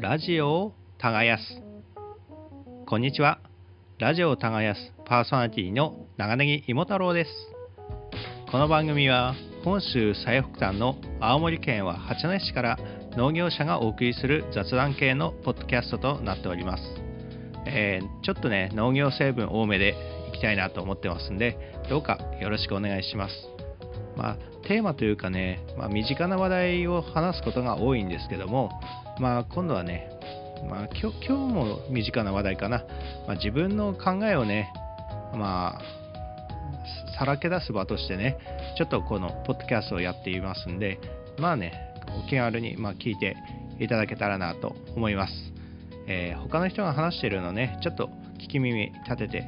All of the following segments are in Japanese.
ラジオを耕す。こんにちは。ラジオを耕すパーソナリティの長ネギ芋太郎です。この番組は本州最北端の青森県は八戸市から農業者がお送りする雑談系のポッドキャストとなっております、えー、ちょっとね農業成分多めでいきたいなと思ってますんでどうかよろしくお願いします。まあ、テーマというかね、まあ、身近な話題を話すことが多いんですけども、まあ、今度はね、まあ、今日も身近な話題かな、まあ、自分の考えをね、まあ、さらけ出す場としてね、ちょっとこのポッドキャストをやっていますんで、まあね、お気軽にま聞いていただけたらなと思います。えー、他の人が話しているのね、ちょっと聞き耳立てて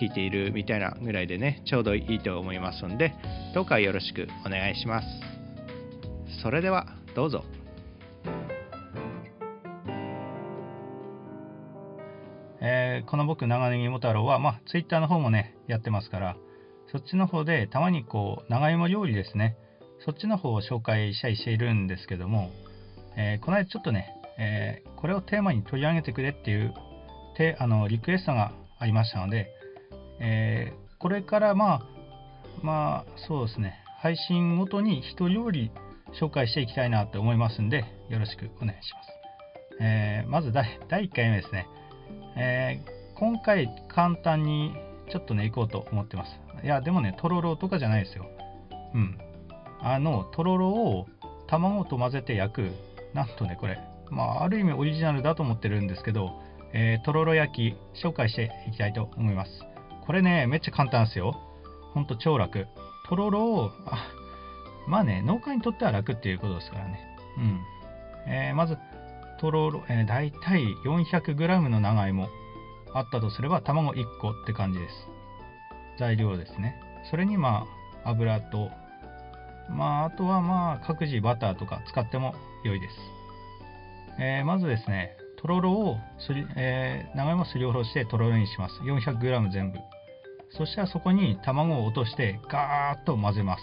聞いているみたいなぐらいでね、ちょうどいいと思いますので、どうかよろしくお願いします。それでは、どうぞ。この僕、長ネギも太郎は、まあ、ツイッターの方もね、やってますから、そっちの方で、たまにこう、長芋料理ですね、そっちの方を紹介したりしているんですけども、えー、この間ちょっとね、えー、これをテーマに取り上げてくれっていうてあのリクエストがありましたので、えー、これからまあ、まあ、そうですね、配信ごとに一料理紹介していきたいなと思いますんで、よろしくお願いします。え、まず第1回目ですね。えー、今回簡単にちょっとね、行こうと思ってます。いや、でもね、とろろとかじゃないですよ。うん。あの、とろろを卵と混ぜて焼く、なんとね、これ、まあ、ある意味オリジナルだと思ってるんですけど、えー、とろろ焼き、紹介していきたいと思います。これね、めっちゃ簡単ですよ。ほんと超楽。とろろを、あ、まあね、農家にとっては楽っていうことですからね。うん。えー、まず、とろろ、えー、大体 400g の長芋あったとすれば、卵1個って感じです。材料ですね。それにまあ、油と、まあ、あとはまあ、各自バターとか使っても良いです。えー、まずですね、とろろをすり、えー、長芋すりおろしてとろろにします。400g 全部。そしたらそこに卵を落としてガーッと混ぜます。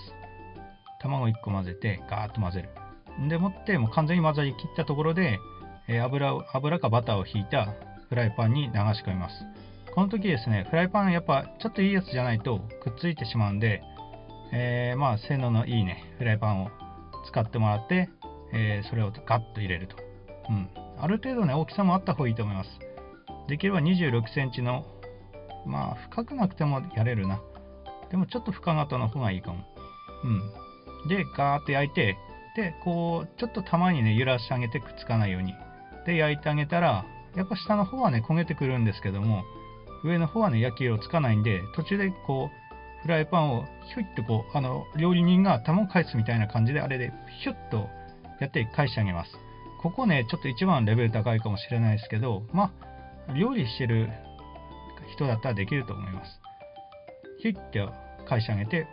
卵1個混ぜてガーッと混ぜる。でもってもう完全に混ざりきったところで、えー、油油かバターをひいたフライパンに流し込みます。この時ですね、フライパンやっぱちょっといいやつじゃないとくっついてしまうんで、えー、まあ性能のいいね、フライパンを使ってもらって、えー、それをガッと入れると。うん。ある程度ね、大きさもあった方がいいと思います。できれば26センチのまあ、深くなくてもやれるな。でもちょっと深型の方がいいかも。うん。で、ガーッと焼いて、で、こう、ちょっとたまにね、揺らしてあげてくっつかないように。で、焼いてあげたら、やっぱ下の方はね、焦げてくるんですけども、上の方はね、焼き色つかないんで、途中でこう、フライパンをひょいってこう、あの、料理人が卵返すみたいな感じで、あれでひょっとやって返してあげます。ここね、ちょっと一番レベル高いかもしれないですけど、まあ、料理してる人だったらできると思います。ヒュッて返し上げて、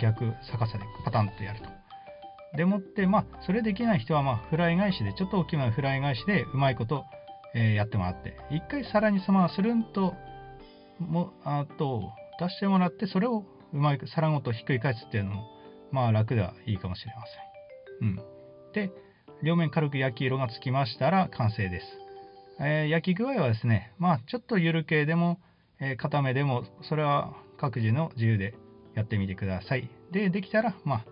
逆逆さでパタンとやると。でもって、まあ、それできない人は、まあ、フライ返しで、ちょっと大きめのフライ返しで、うまいこと、え、やってもらって、一回皿にそのままするんと、もあと、出してもらって、それをうまい皿ごとひっくり返すっていうのも、まあ、楽ではいいかもしれません。うん。で、両面軽く焼き色がつきましたら完成です。えー、焼き具合はですね、まあ、ちょっとゆる系でも、えー、固めでも、それは各自の自由でやってみてください。で、できたら、まあ、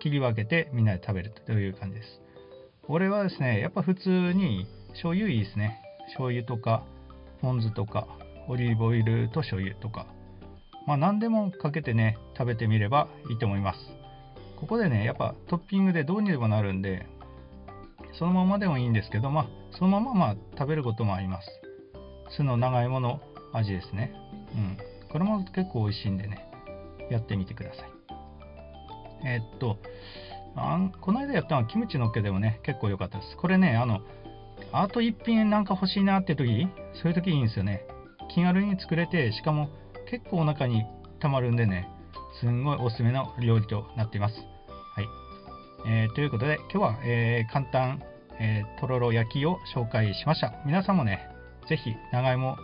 切り分けてみんなで食べるという感じです。俺はですね、やっぱ普通に醤油いいですね。醤油とか、ポン酢とか、オリーブオイルと醤油とか、まあ何でもかけてね、食べてみればいいと思います。ここでね、やっぱトッピングでどうにでもなるんで、そのままでもいいんですけど、まあ、そのまままあ食べることもあります。酢の長芋の味ですね。うん。これも結構美味しいんでね、やってみてください。えー、っとあん、この間やったのはキムチのっけでもね、結構良かったです。これね、あの、あと一品なんか欲しいなって時、そういう時いいんですよね。気軽に作れて、しかも結構お腹にたまるんでね、すんごいおすすめの料理となっています。はい。えー、ということで、今日は、えー、簡単、えー、とろろ焼きを紹介しました。皆さんもね、ぜひ長芋、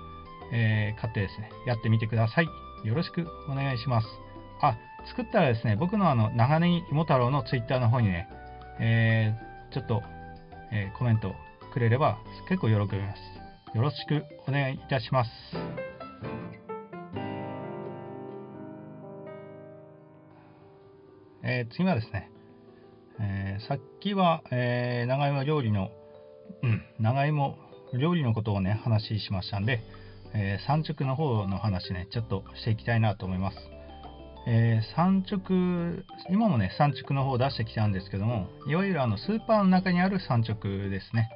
え買ってですね、やってみてください。よろしくお願いします。あ、作ったらですね、僕のあの長ネギ芋太郎のツイッターの方にね、えちょっと、えコメントくれれば結構喜びます。よろしくお願いいたします。えー、次はですね、えー、さっきは、えー、長芋料理の、うん、長芋料理のことをね、話しましたんで、えー、産直の方の話ね、ちょっとしていきたいなと思います。えー、産直、今もね、産直の方を出してきたんですけども、いわゆるあのスーパーの中にある産直ですね。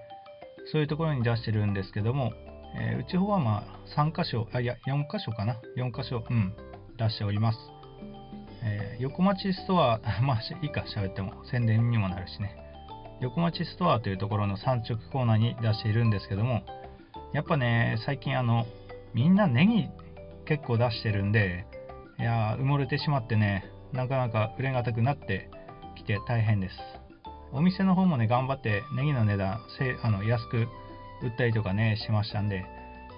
そういうところに出してるんですけども、えー、うち方はまあ3箇所、あ、いや、4箇所かな。4箇所、うん、出しております。えー、横町ストア、まあいいか、喋っても宣伝にもなるしね。横町ストアというところの産直コーナーに出しているんですけども、やっぱね、最近あの、みんなネギ結構出してるんで、いや埋もれてしまってね、なかなか売れがたくなってきて大変です。お店の方もね、頑張ってネギの値段、せあの安く売ったりとかね、しましたんで、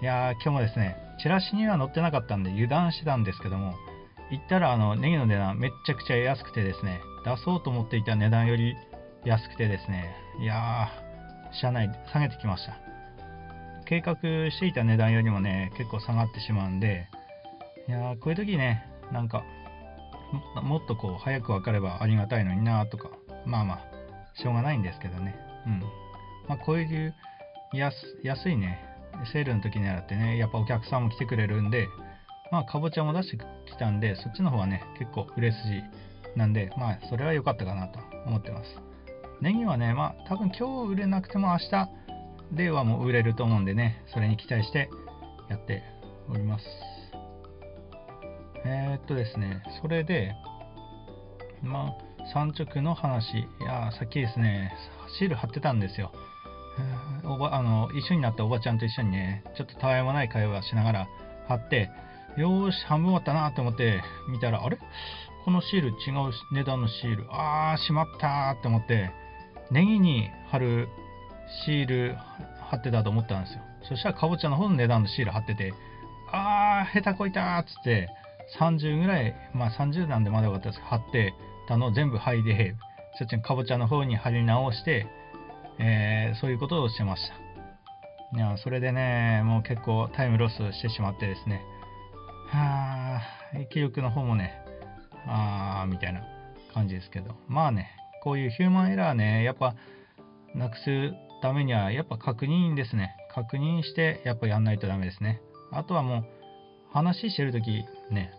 いやー、今日もですね、チラシには載ってなかったんで油断してたんですけども、行ったらあのネギの値段めっちゃくちゃ安くてですね、出そうと思っていた値段より安くてですね、いやー、車内下げてきました。計画していた値段よりもね、結構下がってしまうんで、いやー、こういう時ね、なんか、もっとこう、早く分かればありがたいのになとか、まあまあ、しょうがないんですけどね。うん。まあ、こういう安安いね、セールの時になってね、やっぱお客さんも来てくれるんで、まあ、かぼちゃも出してきたんで、そっちの方はね、結構売れ筋なんで、まあ、それは良かったかなと思ってます。ネギはね、まあ、多分今日売れなくても明日ではもう売れると思うんでね、それに期待してやっております。えー、っとですね、それで、まあ、産直の話、いやさっきですね、シール貼ってたんですよ。おばあの一緒になったおばちゃんと一緒にね、ちょっとたわいもない会話しながら貼って、よーし、半分終わったなと思って見たら、あれ？このシール違う値段のシール。あー、しまったーって思って、ネギに貼るシール貼ってたと思ったんですよ。そしたらかぼちゃの方の値段のシール貼ってて、あー、下手こいたーっつって、30ぐらい、まあ30なんでまだよかったですけど、貼ってたのを全部剥いで、そっちのかぼちゃの方に貼り直して、えー、そういうことをしてました。いや、それでね、もう結構タイムロスしてしまってですね、はぁ、気力の方もね、あー、みたいな感じですけど、まあね、こういうヒューマンエラーね、やっぱなくすためには、やっぱ確認ですね。確認して、やっぱやんないとダメですね。あとはもう、話してるときね、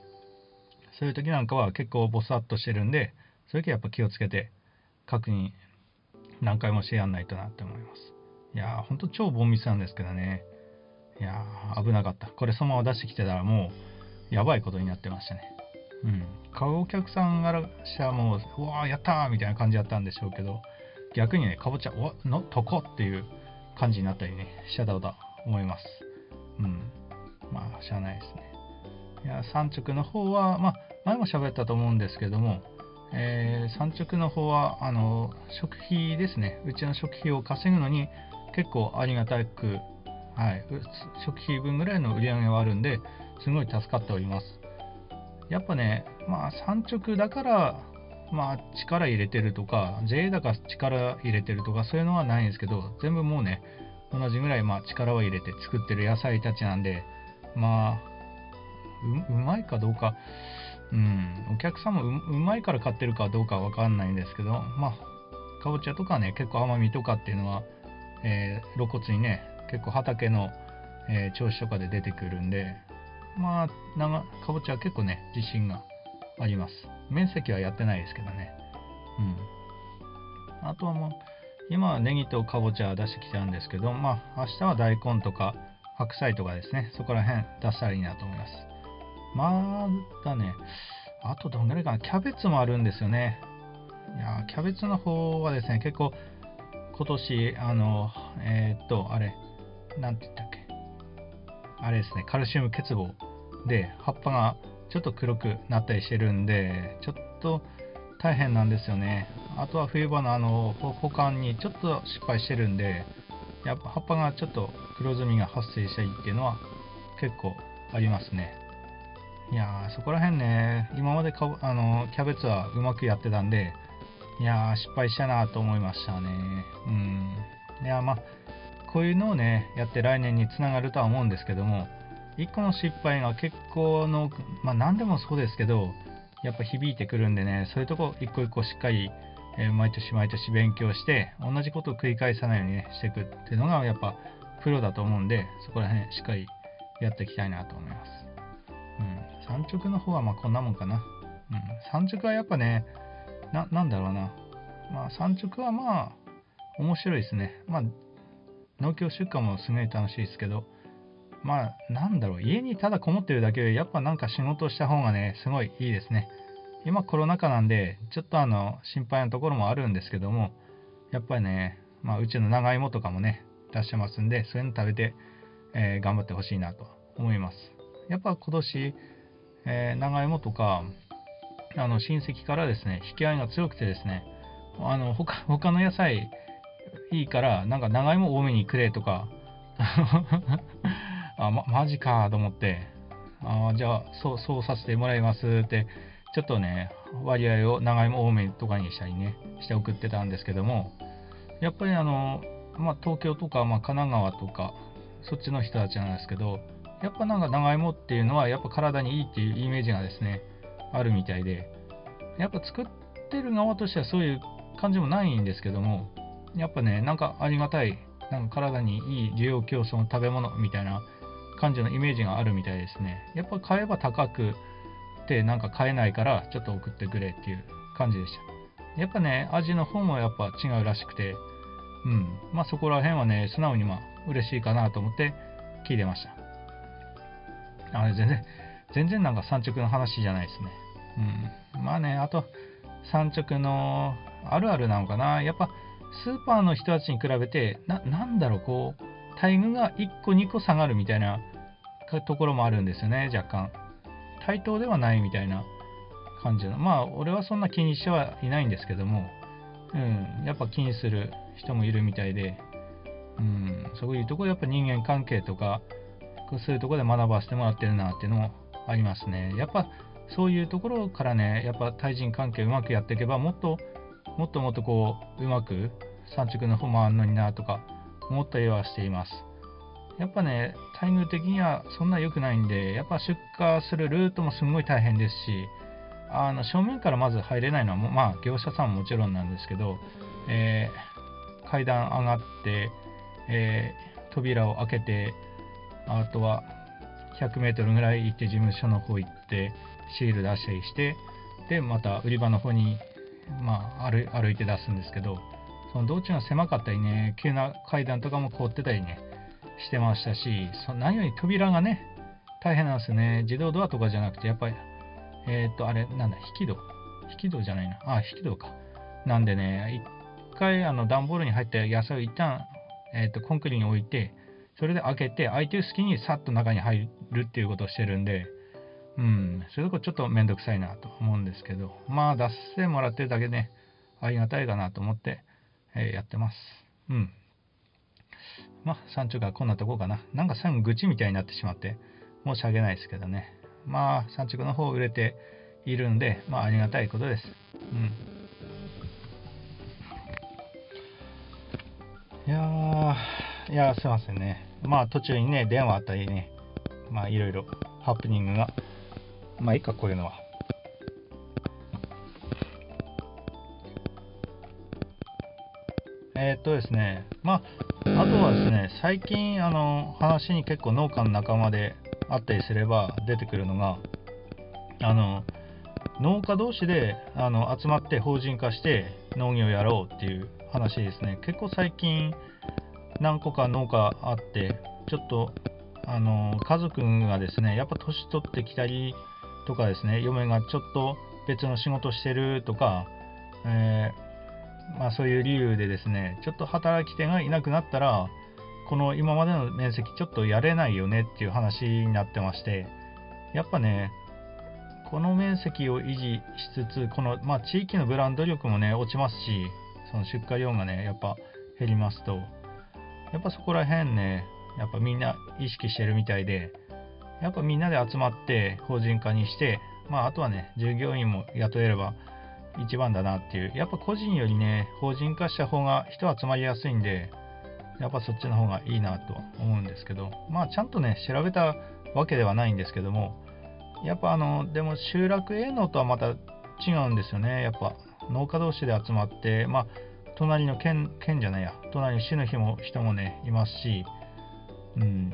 そういう時なんかは結構ボサッとしてるんで、そういう時はやっぱ気をつけて確認何回もしてやんないとなって思います。いやー、ほんと超ボンミスなんですけどね。いやー、危なかった。これそのまま出してきてたらもう、やばいことになってましたね。うん。買うお客さんからしたらもう、うわー、やったーみたいな感じだったんでしょうけど、逆にね、かぼちゃ、おの、とこっていう感じになったりね、しちゃだと思います。うん。まあ、しゃあないですね。いや、産直の方は、まあ、前も喋ったと思うんですけども、えー、産直の方は、あの、食費ですね。うちの食費を稼ぐのに結構ありがたく、はい、食費分ぐらいの売り上げはあるんで、すごい助かっております。やっぱね、まあ、産直だから、まあ、力入れてるとか、JA だから力入れてるとか、そういうのはないんですけど、全部もうね、同じぐらい、まあ、力を入れて作ってる野菜たちなんで、まあ、うまいかどうか、うん、お客さんもうまいから買ってるかどうかは分かんないんですけど、まあ、かぼちゃとかね、結構甘みとかっていうのは、えー、露骨にね、結構畑の、えー、調子とかで出てくるんで、まあ、かぼちゃは結構ね、自信があります。面積はやってないですけどね。うん。あとはもう、今はネギとかぼちゃ出してきたんですけど、まあ、明日は大根とか白菜とかですね、そこら辺出したらいいなと思います。まだね、あとどんぐらいかな、キャベツもあるんですよね。いやキャベツの方はですね、結構今年、あの、えー、っと、あれ、なんて言ったっけ。あれですね、カルシウム欠乏で葉っぱがちょっと黒くなったりしてるんで、ちょっと大変なんですよね。あとは冬場のあの保管にちょっと失敗してるんで、やっぱ葉っぱがちょっと黒ずみが発生したりっていうのは結構ありますね。いやー、そこら辺ね、今までかあのキャベツはうまくやってたんで、いやー、失敗したなと思いましたね。うん。いや、まあ、こういうのをねやって来年につながるとは思うんですけども1個の失敗が結構のまあ何でもそうですけどやっぱ響いてくるんでねそういうとこ一個一個しっかり、えー、毎年毎年勉強して同じことを繰り返さないようにねしていくっていうのがやっぱプロだと思うんでそこら辺しっかりやっていきたいなと思います、産直の方はまあこんなもんかな、うん、産直はやっぱねなんだろうな。まあ産直はまあ面白いですね。まあ農協出荷もすごい楽しいですけど。まあなんだろう。家にただこもってるだけでやっぱなんか仕事した方がねすごいいいですね。今コロナ禍なんでちょっとあの心配なところもあるんですけどもやっぱりねまあうちの長芋とかもね出してますんでそういうの食べて、えー、頑張ってほしいなと思います。やっぱ今年、えー、長芋とかあの親戚からですね引き合いが強くてですねあの他他の野菜いいからなんか長芋多めにくれとか あ、ま、マジかと思って、あじゃあそう、そうさせてもらいますって、ちょっとね、割合を長芋多めとかにしたりね、して送ってたんですけども、やっぱりあの、まあ、東京とか、まあ、神奈川とか、そっちの人たちなんですけど、やっぱなんか長芋っていうのは、やっぱ体にいいっていうイメージがですね、あるみたいで、やっぱ作ってる側としてはそういう感じもないんですけども、やっぱね、なんかありがたい、なんか体にいい需要競争の食べ物みたいな感じのイメージがあるみたいですね。やっぱ買えば高くてなんか買えないからちょっと送ってくれっていう感じでした。やっぱね、味の方もやっぱ違うらしくて、うん。まあそこら辺はね、素直にまあ嬉しいかなと思って聞いてました。あれ全然、全然なんか産直の話じゃないですね。うん。まあね、あと、産直のあるあるなのかな。やっぱスーパーの人たちに比べて、な、なんだろう、こう、待遇が1個2個下がるみたいなところもあるんですよね、若干。対等ではないみたいな感じの。まあ、俺はそんな気にしてはいないんですけども、うん、やっぱ気にする人もいるみたいで、うん、そういうところでやっぱ人間関係とか、そういうところで学ばせてもらってるなっていうのもありますね。やっぱそういうところからね、やっぱ対人関係うまくやっていけば、もっともっともっとこう、うまく産直の方もあんのになとか思ったりはしています。やっぱね、待遇的にはそんな良くないんで、やっぱ出荷するルートもすごい大変ですし、あの正面からまず入れないのは、まあ、業者さんももちろんなんですけど、えー、階段上がって、えー、扉を開けて、あとは100メートルぐらい行って事務所の方行って、シール出したりして、で、また売り場の方に、まあ、歩歩いて出すんですけど、その道中が狭かったりね、急な階段とかも凍ってたりね、してましたし、そ何より扉がね、大変なんですよね。自動ドアとかじゃなくて、やっぱり、えっ、ー、と、あれ、なんだ、引き戸？引き戸じゃないな。あ、引き戸か。なんでね、一回、あの、段ボールに入った野菜を一旦、えっ、ー、と、コンクリに置いて、それで開けて、空いてる隙にさっと中に入るっていうことをしてるんで、うん、そういうとこちょっとめんどくさいなと思うんですけど、まあ、出してもらってるだけで、ありがたいかなと思って、えー、やってます。うん。まあ、山頂がこんなとこかな。なんか最後愚痴みたいになってしまって、申し訳ないですけどね。まあ、山頂の方売れているんで、まあ、ありがたいことです。うん。いやー、いやすいませんね。まあ、途中にね、電話あったりね、まあ、いろいろハプニングが、まあ、いいか、こういうのは。えー、っとですね、まあ、あとはですね、最近、あの、話に結構農家の仲間であったりすれば出てくるのが、あの、農家同士であの集まって法人化して農業やろうっていう話ですね。結構最近、何個か農家あって、ちょっと、あの、家族がですね、やっぱ年取ってきたりとかですね、嫁がちょっと別の仕事してるとか、えーまあ、そういう理由でですね、ちょっと働き手がいなくなったら、この今までの面積ちょっとやれないよねっていう話になってまして、やっぱね、この面積を維持しつつ、この、まあ、地域のブランド力もね、落ちますし、その出荷量がね、やっぱ減りますと、やっぱそこら辺ね、やっぱみんな意識してるみたいで、やっぱみんなで集まって法人化にして、まあ、あとはね、従業員も雇えれば、一番だなっていう。やっぱ個人よりね、法人化した方が人集まりやすいんで、やっぱそっちの方がいいなとは思うんですけど、まあちゃんとね、調べたわけではないんですけども、やっぱあの、でも集落営農とはまた違うんですよね。やっぱ農家同士で集まって、まあ隣の県、県じゃないや、隣の市の人も人もね、いますし、うん、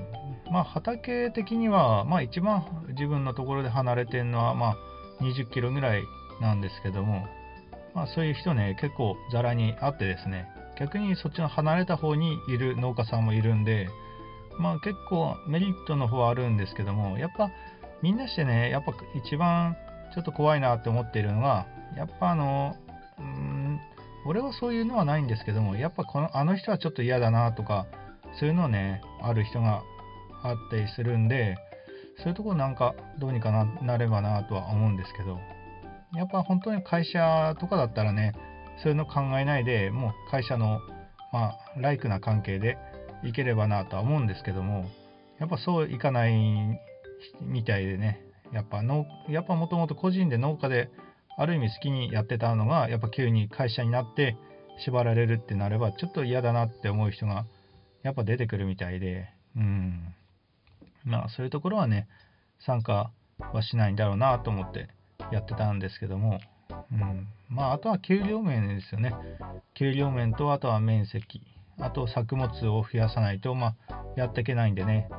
まあ畑的には、まあ一番自分のところで離れてるのは、まあ20キロぐらいなんですけども、まあそういう人ね、結構ざらにあってですね、逆にそっちの離れた方にいる農家さんもいるんで、まあ結構メリットの方はあるんですけども、やっぱみんなしてね、やっぱ一番ちょっと怖いなって思っているのが、やっぱあの、うん、俺はそういうのはないんですけども、やっぱこのあの人はちょっと嫌だなとか、そういうのね、ある人があったりするんで、そういうとこなんかどうにかななればなとは思うんですけど、やっぱ本当に会社とかだったらね、そういうの考えないでもう会社の、まあ、ライクな関係でいければなとは思うんですけどもやっぱそういかないみたいでねやっぱのやっぱもともと個人で農家である意味好きにやってたのがやっぱ急に会社になって縛られるってなればちょっと嫌だなって思う人がやっぱ出てくるみたいでうんまあそういうところはね参加はしないんだろうなと思ってやってたんですけどもうん、まあ、あとは給料面ですよね。給料面と、あとは面積、あと作物を増やさないと、まあ、やっていけないんでね。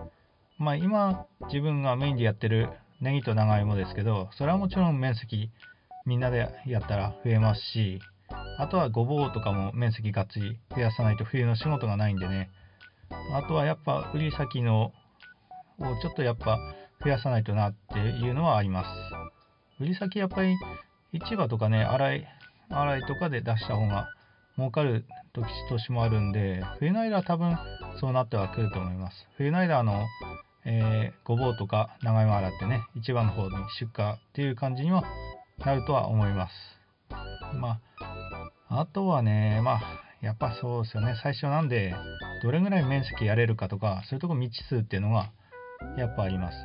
まあ、今、自分がメインでやってるネギと長芋ですけど、それはもちろん面積、みんなでやったら増えますし、あとはごぼうとかも面積がっつり増やさないと冬の仕事がないんでね。あとはやっぱ売り先のをちょっとやっぱ増やさないとなっていうのはあります。売り先やっぱり市場とかね、洗い、洗いとかで出した方が儲かる時年もあるんで、冬の間は多分そうなってはくると思います。冬の間、あの、えー、ごぼうとか長芋洗ってね、市場の方に出荷っていう感じにはなるとは思います。まあ、あとはね、まあ、やっぱそうですよね、最初なんで、どれぐらい面積やれるかとか、そういうとこ未知数っていうのがやっぱあります。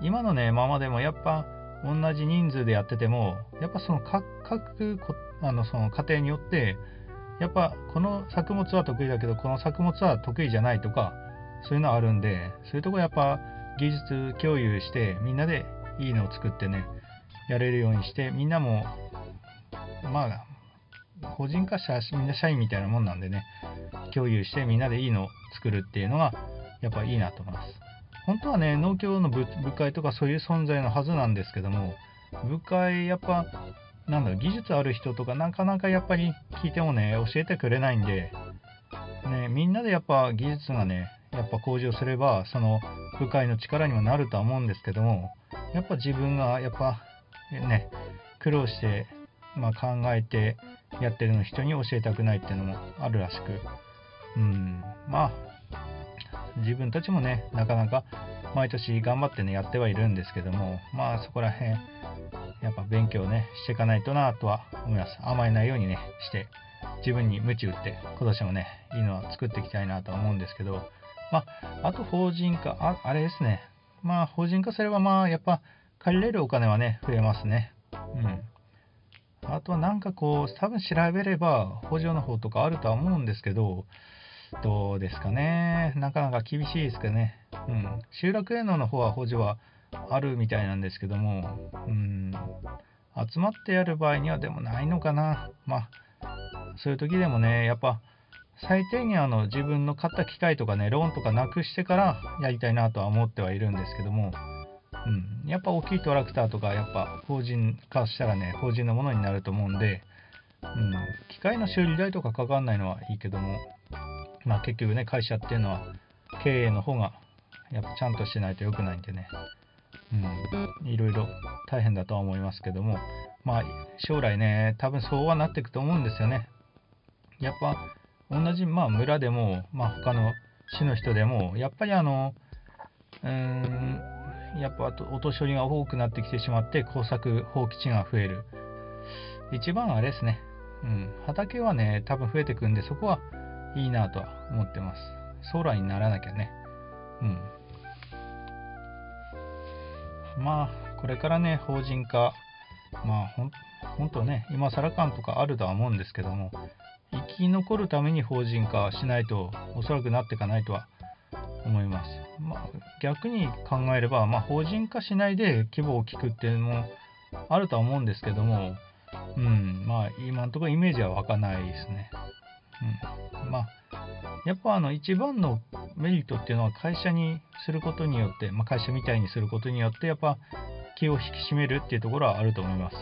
今のね、ままでもやっぱ同じ人数でやっててもやっぱその各あのその家庭によってやっぱこの作物は得意だけどこの作物は得意じゃないとかそういうのはあるんでそういうとこやっぱ技術共有してみんなでいいのを作ってねやれるようにしてみんなもまあ個人化したみんな社員みたいなもんなんでね共有してみんなでいいのを作るっていうのがやっぱいいなと思います。本当はね、農協の部会とかそういう存在のはずなんですけども、部会、やっぱ、なんだろう、技術ある人とか、なかなかやっぱり聞いてもね、教えてくれないんで、ね、みんなでやっぱ技術がね、やっぱ向上すれば、その部会の力にもなるとは思うんですけども、やっぱ自分がやっぱね、苦労して、まあ、考えてやってるの人に教えたくないっていうのもあるらしく、うん、まあ、自分たちもね、なかなか毎年頑張ってね、やってはいるんですけども、まあそこら辺、やっぱ勉強ね、していかないとなとは思います。甘えないようにね、して、自分に鞭打って、今年もね、いいのは作っていきたいなとは思うんですけど、まあ、あと法人化、ああれですね、まあ法人化すればまあやっぱ借りれるお金はね、増えますね。うん。あとはなんかこう、多分調べれば補助の方とかあるとは思うんですけど、どうですかね。なかなか厳しいですけどね。うん。集落営農の方は補助はあるみたいなんですけども、うん。集まってやる場合にはでもないのかな。まあ、そういう時でもね、やっぱ、最低限あの自分の買った機械とかね、ローンとかなくしてからやりたいなとは思ってはいるんですけども、うん、やっぱ大きいトラクターとか、やっぱ法人化したらね、法人のものになると思うんで、うん、機械の修理代とかかかんないのはいいけども、まあ結局ね、会社っていうのは経営の方がやっぱちゃんとしないと良くないんでね、うん、いろいろ大変だとは思いますけども、まあ将来ね、多分そうはなっていくと思うんですよね。やっぱ同じ、まあ、村でも、まあ、他の市の人でも、やっぱりあの、うーん、やっぱお年寄りが多くなってきてしまって、耕作放棄地が増える。一番あれですね。うん、畑はね、多分増えてくんで、そこはいいなとは思ってます。将来にならなきゃね。うん。まあ、これからね、法人化、まあ、ほん、ほんとね、今更感とかあるとは思うんですけども、生き残るために法人化しないとおそらくなっていかないとは思います。まあ、逆に考えれば、まあ、法人化しないで規模を大きくっていうのもあるとは思うんですけども、うん、まあ今のところイメージは湧かないですね。うん、まあやっぱあの一番のメリットっていうのは会社にすることによって、まあ、会社みたいにすることによってやっぱ気を引き締めるっていうところはあると思います。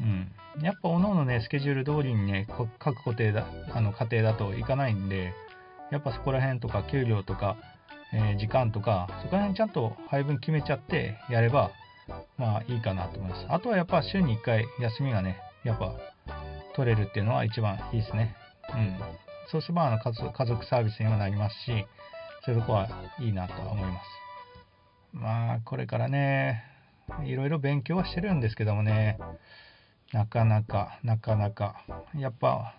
うん、やっぱおのおのねスケジュール通りにね各固定だあの家庭だといかないんでやっぱそこら辺とか給料とか、え、時間とかそこら辺ちゃんと配分決めちゃってやればまあいいかなと思います。あとはやっぱ週に1回休みがねやっぱ取れるっていうのは一番いいですね。うん。そうすればあの家族サービスにもなりますし、そういうとこはいいなとは思います。まあ、これからね、いろいろ勉強はしてるんですけどもね、なかなか、なかなか、やっぱ、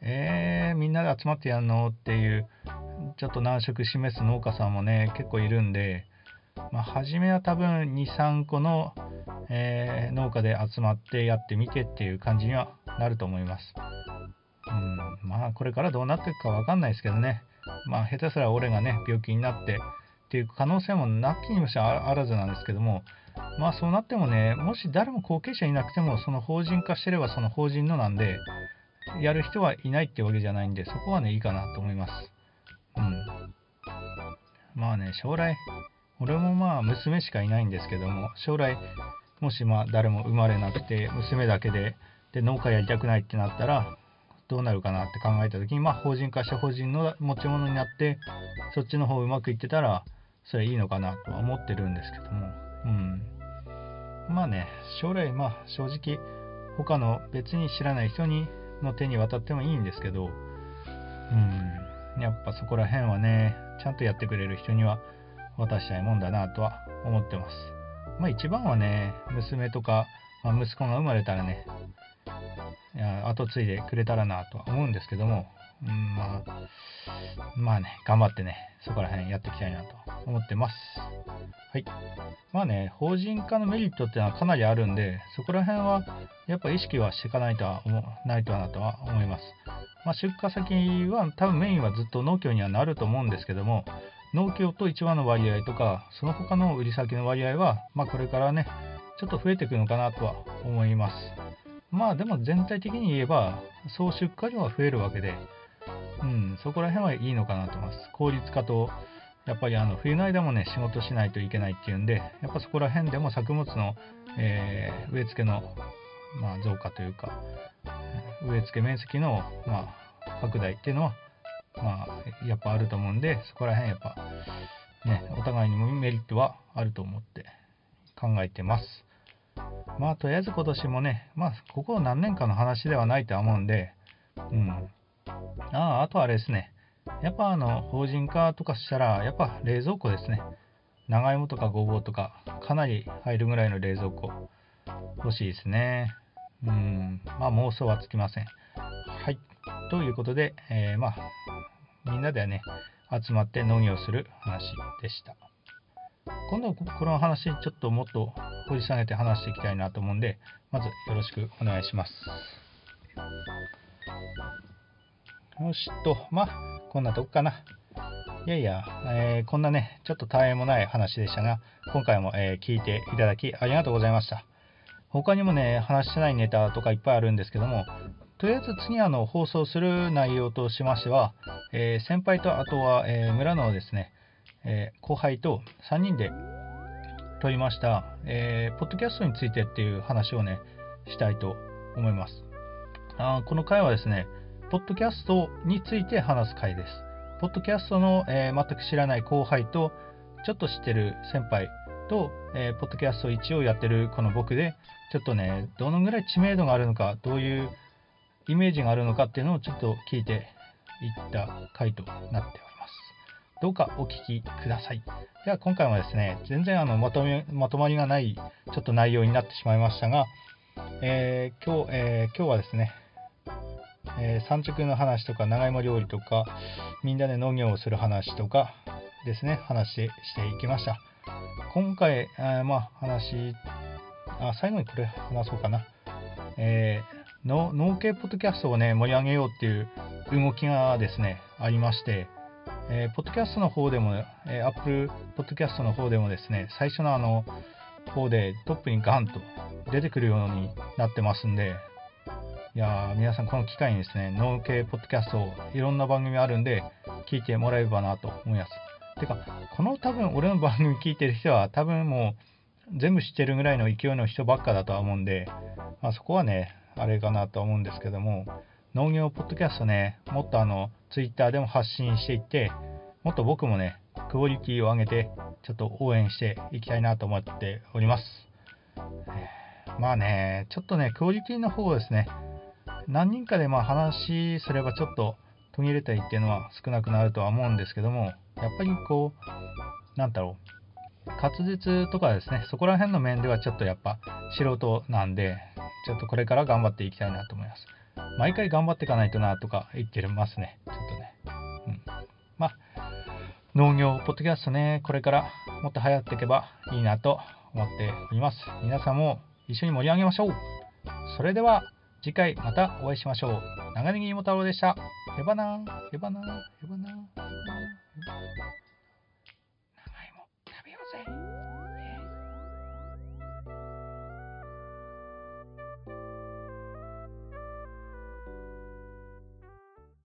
えー、みんなで集まってやんのっていう、ちょっと難色示す農家さんもね、結構いるんで、まあ、初めは多分2、3個の、えー、農家で集まってやってみてっていう感じにはなると思います。うん、まあこれからどうなっていくかわかんないですけどね。まあ下手すら俺がね、病気になってっていう可能性もなきにもしあらずなんですけども、まあそうなってもね、もし誰も後継者いなくても、その法人化してればその法人のなんで、やる人はいないってわけじゃないんで、そこはね、いいかなと思います。うん。まあね、将来、俺もまあ娘しかいないんですけども、将来、もしまあ誰も生まれなくて、娘だけで、で農家やりたくないってなったら、どうなるかなって考えた時に、まあ、法人化した法人の持ち物になってそっちの方うまくいってたらそれいいのかなとは思ってるんですけども、うん、まあね将来まあ正直他の別に知らない人にの手に渡ってもいいんですけど、うん、やっぱそこら辺はねちゃんとやってくれる人には渡したいもんだなとは思ってます。まあ一番はね娘とか、まあ、息子が生まれたらね後継いでくれたらなとは思うんですけども、うん、まあ、まあね、頑張ってね、そこら辺やっていきたいなと思ってます。はい。まあね、法人化のメリットっていうのはかなりあるんで、そこら辺はやっぱ意識はしていかないとは思ないとはなとは思います。まあ、出荷先は多分メインはずっと農協にはなると思うんですけども、農協と1羽の割合とか、その他の売り先の割合は、まあ、これからね、ちょっと増えていくのかなとは思います。まあでも全体的に言えば、総出荷量は増えるわけで、うん、そこら辺はいいのかなと思います。効率化と、やっぱりあの冬の間もね、仕事しないといけないっていうんで、やっぱそこら辺でも作物の、えー、植え付けの、まあ、増加というか、植え付け面積の、まあ、拡大っていうのは、まあ、やっぱあると思うんで、そこら辺やっぱ、ね、お互いにもメリットはあると思って考えてます。まあ、とりあえず今年もね、まあ、ここ何年かの話ではないとは思うんで、うん。ああ、あとあれですね。やっぱあの、法人化とかしたら、やっぱ冷蔵庫ですね。長芋とかごぼうとか、かなり入るぐらいの冷蔵庫、欲しいですね。うん。まあ、妄想はつきません。はい。ということで、えー、まあ、みんなでね、集まって農業する話でした。今度はこの話ちょっともっと掘り下げて話していきたいなと思うんでまずよろしくお願いしますよしと。まあこんなとこかな。いやいや、えー、こんなねちょっと大変もない話でしたが今回も、えー、聞いていただきありがとうございました。他にもね話してないネタとかいっぱいあるんですけどもとりあえず次あの放送する内容としましては、えー、先輩とあとは、え村のですねえ、後輩と3人で撮りました、えー、ポッドキャストについてっていう話をね、したいと思います。あこの回はですね、ポッドキャストについて話す回です。ポッドキャストの、えー、全く知らない後輩と、ちょっと知ってる先輩と、えー、ポッドキャスト一応やってるこの僕で、ちょっとね、どのぐらい知名度があるのか、どういうイメージがあるのかっていうのをちょっと聞いていった回となっております。どうかお聞きください。では今回はですね、全然あのまとめまとまりがないちょっと内容になってしまいましたが、えー、今日、えー、今日はですね、えー、産直の話とか長芋料理とかみんなで農業をする話とかですね話していきました。今回、えー、まあ話あ最後にこれ話そうかな、えー、の農系ポッドキャストをね、盛り上げようっていう動きがですね、ありまして、えー、ポッドキャストの方でも、えー、Apple ポッドキャストの方でもですね、最初のあの、方でトップにガンと出てくるようになってますんで、いや皆さんこの機会にですね、農系ポッドキャストいろんな番組あるんで、聞いてもらえればなと思います。てか、この多分俺の番組聞いてる人は多分もう全部知ってるぐらいの勢いの人ばっかだとは思うんで、まあ、そこはね、あれかなと思うんですけども、農業ポッドキャストね、もっとあの、ツイッターでも発信していって、もっと僕もね、クオリティを上げて、ちょっと応援していきたいなと思っております。まあね、ちょっとね、クオリティの方ですね、何人かでまあ話すればちょっと途切れたりっていうのは少なくなるとは思うんですけども、やっぱりこう、なんだろう、滑舌とかですね、そこら辺の面ではちょっとやっぱ素人なんで、ちょっとこれから頑張っていきたいなと思います。毎回頑張っていかないとなとか言ってますね。ちょっとね。うん。まあ、農業、ポッドキャストね、これからもっと流行っていけばいいなと思っております。皆さんも一緒に盛り上げましょう。それでは次回またお会いしましょう。長ネギ芋太郎でした。へばなへばなへばなへばな